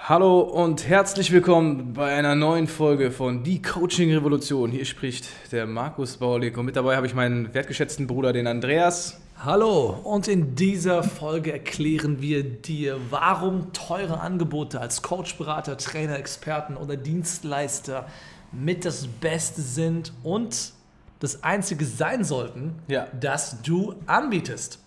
Hallo und herzlich willkommen bei einer neuen Folge von Die Coaching Revolution. Hier spricht der Markus Baulig und mit dabei habe ich meinen wertgeschätzten Bruder, den Andreas. Hallo und in dieser Folge erklären wir dir, warum teure Angebote als Coach, Berater, Trainer, Experten oder Dienstleister mit das Beste sind und das Einzige sein sollten, ja. das du anbietest.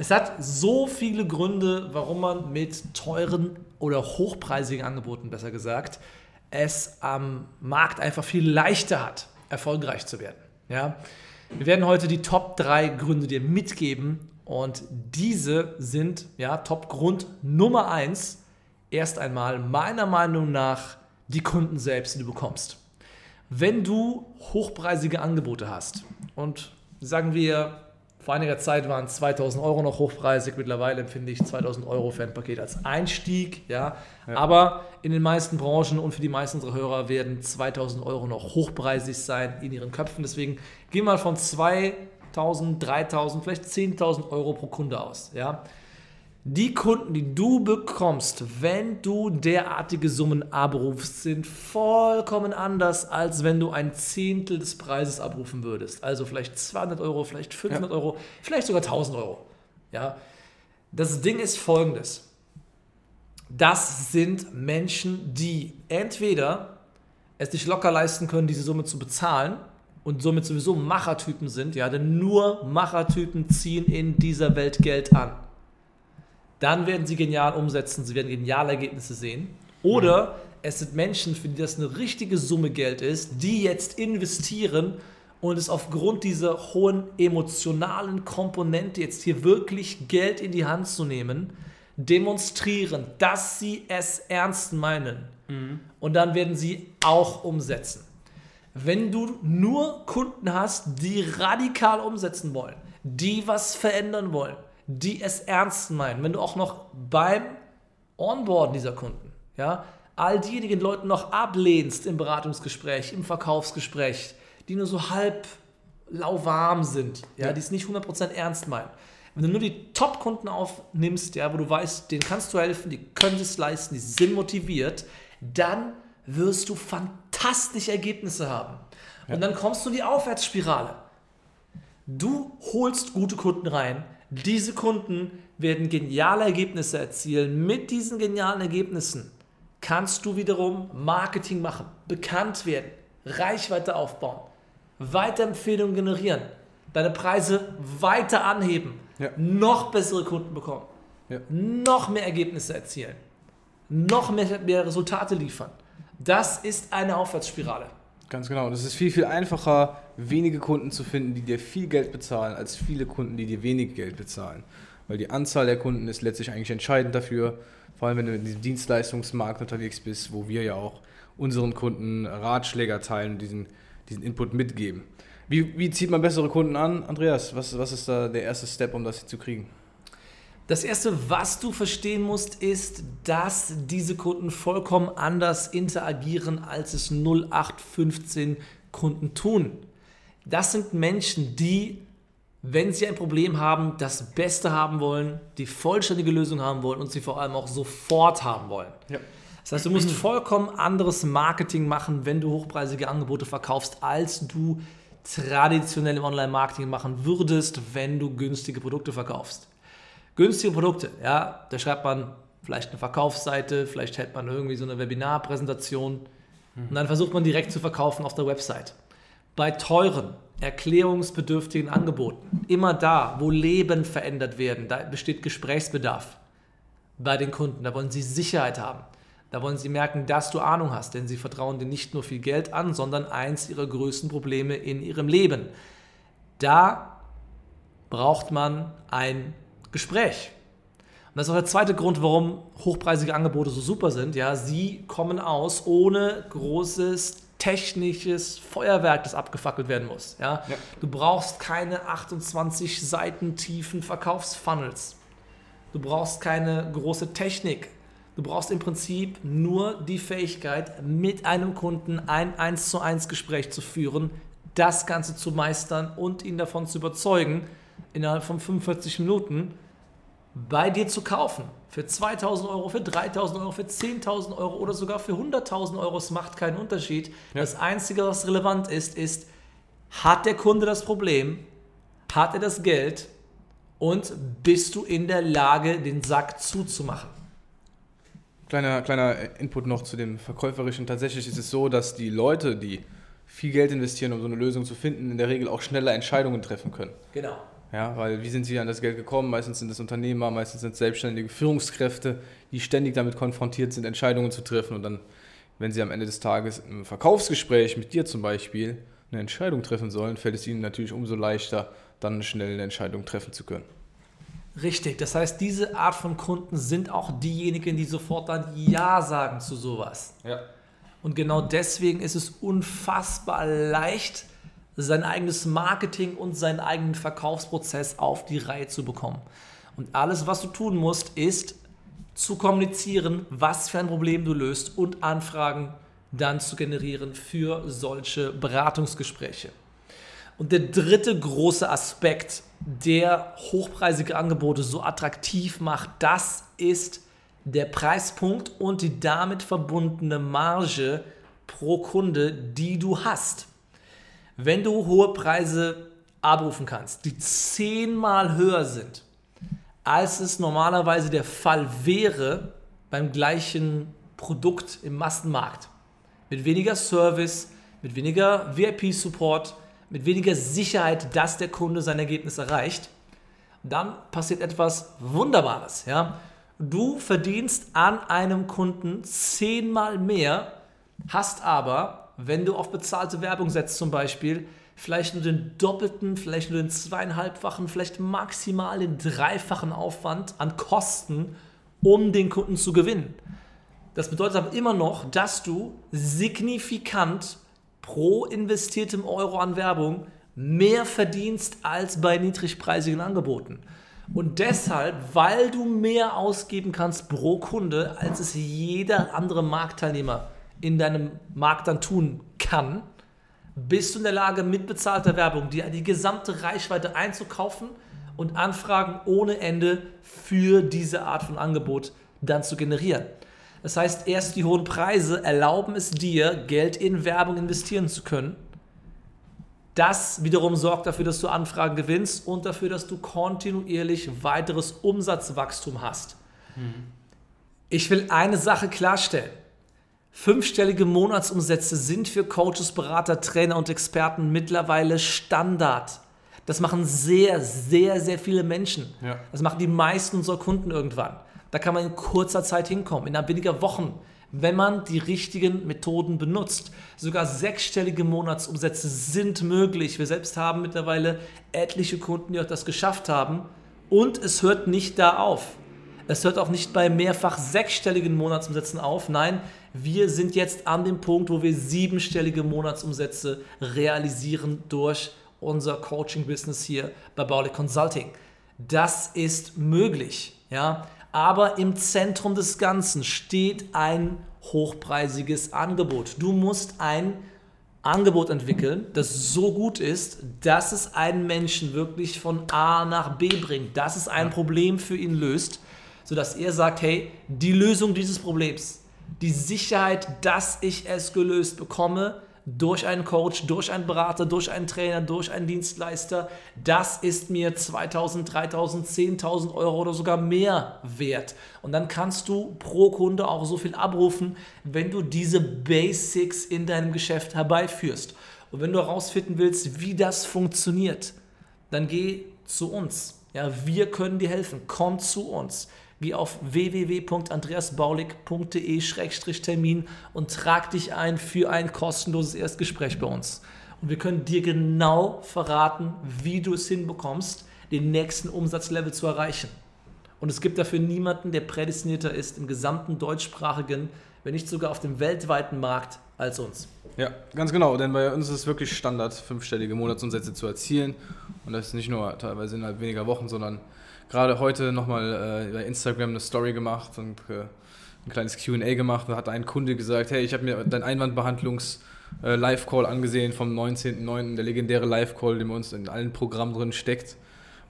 Es hat so viele Gründe, warum man mit teuren oder hochpreisigen Angeboten, besser gesagt, es am Markt einfach viel leichter hat, erfolgreich zu werden. Ja? Wir werden heute die Top 3 Gründe dir mitgeben und diese sind ja Top Grund Nummer 1 erst einmal meiner Meinung nach die Kunden selbst, die du bekommst. Wenn du hochpreisige Angebote hast und sagen wir vor einiger Zeit waren 2000 Euro noch hochpreisig. Mittlerweile empfinde ich 2000 Euro für ein Paket als Einstieg. Ja. ja. Aber in den meisten Branchen und für die meisten unserer Hörer werden 2000 Euro noch hochpreisig sein in ihren Köpfen. Deswegen gehen wir mal von 2000, 3000, vielleicht 10.000 Euro pro Kunde aus. Ja. Die Kunden, die du bekommst, wenn du derartige Summen abrufst, sind vollkommen anders, als wenn du ein Zehntel des Preises abrufen würdest. Also vielleicht 200 Euro, vielleicht 500 ja. Euro, vielleicht sogar 1000 Euro. Ja? Das Ding ist folgendes. Das sind Menschen, die entweder es sich locker leisten können, diese Summe zu bezahlen und somit sowieso Machertypen sind, ja, denn nur Machertypen ziehen in dieser Welt Geld an dann werden sie genial umsetzen, sie werden geniale Ergebnisse sehen. Oder mhm. es sind Menschen, für die das eine richtige Summe Geld ist, die jetzt investieren und es aufgrund dieser hohen emotionalen Komponente jetzt hier wirklich Geld in die Hand zu nehmen, demonstrieren, dass sie es ernst meinen. Mhm. Und dann werden sie auch umsetzen. Wenn du nur Kunden hast, die radikal umsetzen wollen, die was verändern wollen, die es ernst meinen, wenn du auch noch beim Onboarden dieser Kunden, ja, all diejenigen Leute noch ablehnst im Beratungsgespräch, im Verkaufsgespräch, die nur so halb lauwarm sind, ja, ja. die es nicht 100% ernst meinen. Wenn du nur die Top-Kunden aufnimmst, ja, wo du weißt, denen kannst du helfen, die können es leisten, die sind motiviert, dann wirst du fantastische Ergebnisse haben. Ja. Und dann kommst du in die Aufwärtsspirale. Du holst gute Kunden rein, diese Kunden werden geniale Ergebnisse erzielen. Mit diesen genialen Ergebnissen kannst du wiederum Marketing machen, bekannt werden, Reichweite aufbauen, Weiterempfehlungen generieren, deine Preise weiter anheben, ja. noch bessere Kunden bekommen, ja. noch mehr Ergebnisse erzielen, noch mehr, mehr Resultate liefern. Das ist eine Aufwärtsspirale. Ganz genau. Das ist viel, viel einfacher, wenige Kunden zu finden, die dir viel Geld bezahlen, als viele Kunden, die dir wenig Geld bezahlen. Weil die Anzahl der Kunden ist letztlich eigentlich entscheidend dafür, vor allem wenn du in diesem Dienstleistungsmarkt unterwegs bist, wo wir ja auch unseren Kunden Ratschläger teilen und diesen, diesen Input mitgeben. Wie, wie zieht man bessere Kunden an? Andreas, was, was ist da der erste Step, um das zu kriegen? Das erste, was du verstehen musst, ist, dass diese Kunden vollkommen anders interagieren, als es 0815 Kunden tun. Das sind Menschen, die, wenn sie ein Problem haben, das Beste haben wollen, die vollständige Lösung haben wollen und sie vor allem auch sofort haben wollen. Ja. Das heißt, du musst vollkommen anderes Marketing machen, wenn du hochpreisige Angebote verkaufst, als du traditionell im Online-Marketing machen würdest, wenn du günstige Produkte verkaufst günstige Produkte, ja, da schreibt man vielleicht eine Verkaufsseite, vielleicht hält man irgendwie so eine Webinarpräsentation und dann versucht man direkt zu verkaufen auf der Website. Bei teuren, erklärungsbedürftigen Angeboten, immer da, wo Leben verändert werden, da besteht Gesprächsbedarf bei den Kunden, da wollen sie Sicherheit haben. Da wollen sie merken, dass du Ahnung hast, denn sie vertrauen dir nicht nur viel Geld an, sondern eins ihrer größten Probleme in ihrem Leben. Da braucht man ein Gespräch. Und das ist auch der zweite Grund, warum hochpreisige Angebote so super sind. Ja, sie kommen aus ohne großes technisches Feuerwerk, das abgefackelt werden muss. Ja? ja. Du brauchst keine 28 Seiten tiefen Verkaufsfunnels. Du brauchst keine große Technik. Du brauchst im Prinzip nur die Fähigkeit, mit einem Kunden ein 1 zu 1 Gespräch zu führen, das Ganze zu meistern und ihn davon zu überzeugen, innerhalb von 45 Minuten bei dir zu kaufen. Für 2000 Euro, für 3000 Euro, für 10.000 Euro oder sogar für 100.000 Euro. Es macht keinen Unterschied. Ja. Das Einzige, was relevant ist, ist, hat der Kunde das Problem? Hat er das Geld? Und bist du in der Lage, den Sack zuzumachen? Kleiner, kleiner Input noch zu dem Verkäuferischen. Tatsächlich ist es so, dass die Leute, die viel Geld investieren, um so eine Lösung zu finden, in der Regel auch schneller Entscheidungen treffen können. Genau. Ja, weil wie sind sie an das Geld gekommen? Meistens sind es Unternehmer, meistens sind es selbstständige Führungskräfte, die ständig damit konfrontiert sind, Entscheidungen zu treffen. Und dann, wenn sie am Ende des Tages im Verkaufsgespräch mit dir zum Beispiel eine Entscheidung treffen sollen, fällt es ihnen natürlich umso leichter, dann schnell eine Entscheidung treffen zu können. Richtig, das heißt, diese Art von Kunden sind auch diejenigen, die sofort dann Ja sagen zu sowas. Ja. Und genau deswegen ist es unfassbar leicht, sein eigenes Marketing und seinen eigenen Verkaufsprozess auf die Reihe zu bekommen. Und alles, was du tun musst, ist zu kommunizieren, was für ein Problem du löst und Anfragen dann zu generieren für solche Beratungsgespräche. Und der dritte große Aspekt, der hochpreisige Angebote so attraktiv macht, das ist der Preispunkt und die damit verbundene Marge pro Kunde, die du hast. Wenn du hohe Preise abrufen kannst, die zehnmal höher sind, als es normalerweise der Fall wäre beim gleichen Produkt im Massenmarkt, mit weniger Service, mit weniger VIP-Support, mit weniger Sicherheit, dass der Kunde sein Ergebnis erreicht, dann passiert etwas Wunderbares. Ja? Du verdienst an einem Kunden zehnmal mehr, hast aber wenn du auf bezahlte Werbung setzt zum Beispiel, vielleicht nur den doppelten, vielleicht nur den zweieinhalbfachen, vielleicht maximal den dreifachen Aufwand an Kosten, um den Kunden zu gewinnen. Das bedeutet aber immer noch, dass du signifikant pro investiertem Euro an Werbung mehr verdienst als bei niedrigpreisigen Angeboten. Und deshalb, weil du mehr ausgeben kannst pro Kunde, als es jeder andere Marktteilnehmer in deinem Markt dann tun kann, bist du in der Lage, mit bezahlter Werbung dir die gesamte Reichweite einzukaufen und Anfragen ohne Ende für diese Art von Angebot dann zu generieren. Das heißt, erst die hohen Preise erlauben es dir, Geld in Werbung investieren zu können. Das wiederum sorgt dafür, dass du Anfragen gewinnst und dafür, dass du kontinuierlich weiteres Umsatzwachstum hast. Mhm. Ich will eine Sache klarstellen. Fünfstellige Monatsumsätze sind für Coaches, Berater, Trainer und Experten mittlerweile Standard. Das machen sehr, sehr, sehr viele Menschen. Ja. Das machen die meisten unserer Kunden irgendwann. Da kann man in kurzer Zeit hinkommen, in weniger Wochen, wenn man die richtigen Methoden benutzt. Sogar sechsstellige Monatsumsätze sind möglich. Wir selbst haben mittlerweile etliche Kunden, die auch das geschafft haben. Und es hört nicht da auf. Es hört auch nicht bei mehrfach sechsstelligen Monatsumsätzen auf. Nein, wir sind jetzt an dem Punkt, wo wir siebenstellige Monatsumsätze realisieren durch unser Coaching-Business hier bei Baulig Consulting. Das ist möglich, ja. Aber im Zentrum des Ganzen steht ein hochpreisiges Angebot. Du musst ein Angebot entwickeln, das so gut ist, dass es einen Menschen wirklich von A nach B bringt, dass es ein Problem für ihn löst sodass er sagt, hey, die Lösung dieses Problems, die Sicherheit, dass ich es gelöst bekomme, durch einen Coach, durch einen Berater, durch einen Trainer, durch einen Dienstleister, das ist mir 2000, 3000, 10.000 Euro oder sogar mehr wert. Und dann kannst du pro Kunde auch so viel abrufen, wenn du diese Basics in deinem Geschäft herbeiführst. Und wenn du herausfinden willst, wie das funktioniert, dann geh zu uns. Ja, wir können dir helfen. Komm zu uns. Geh auf www.andreasbaulig.de-termin und trag dich ein für ein kostenloses Erstgespräch bei uns. Und wir können dir genau verraten, wie du es hinbekommst, den nächsten Umsatzlevel zu erreichen. Und es gibt dafür niemanden, der prädestinierter ist im gesamten deutschsprachigen, wenn nicht sogar auf dem weltweiten Markt als uns. Ja, ganz genau, denn bei uns ist es wirklich Standard, fünfstellige Monatsumsätze zu erzielen. Und das nicht nur teilweise innerhalb weniger Wochen, sondern gerade heute nochmal äh, bei Instagram eine Story gemacht und äh, ein kleines QA gemacht. Da hat ein Kunde gesagt: Hey, ich habe mir dein Einwandbehandlungs-Live-Call äh, angesehen vom 19.09., der legendäre Live-Call, der bei uns in allen Programmen drin steckt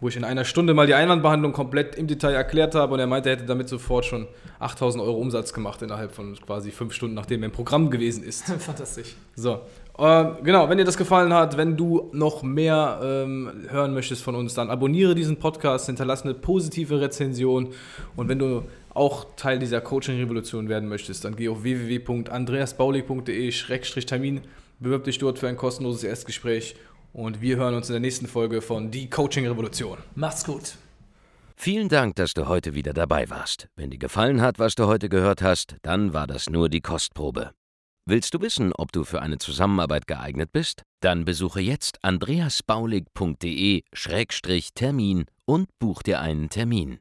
wo ich in einer Stunde mal die Einwandbehandlung komplett im Detail erklärt habe und er meinte, er hätte damit sofort schon 8000 Euro Umsatz gemacht innerhalb von quasi fünf Stunden, nachdem er im Programm gewesen ist. Fantastisch. So, äh, genau, wenn dir das gefallen hat, wenn du noch mehr ähm, hören möchtest von uns, dann abonniere diesen Podcast, hinterlasse eine positive Rezension und wenn du auch Teil dieser Coaching-Revolution werden möchtest, dann geh auf www.andreasbaulig.de-termin, bewirb dich dort für ein kostenloses Erstgespräch und wir hören uns in der nächsten Folge von Die Coaching Revolution. Macht's gut. Vielen Dank, dass du heute wieder dabei warst. Wenn dir gefallen hat, was du heute gehört hast, dann war das nur die Kostprobe. Willst du wissen, ob du für eine Zusammenarbeit geeignet bist? Dann besuche jetzt andreasbaulig.de-termin und buch dir einen Termin.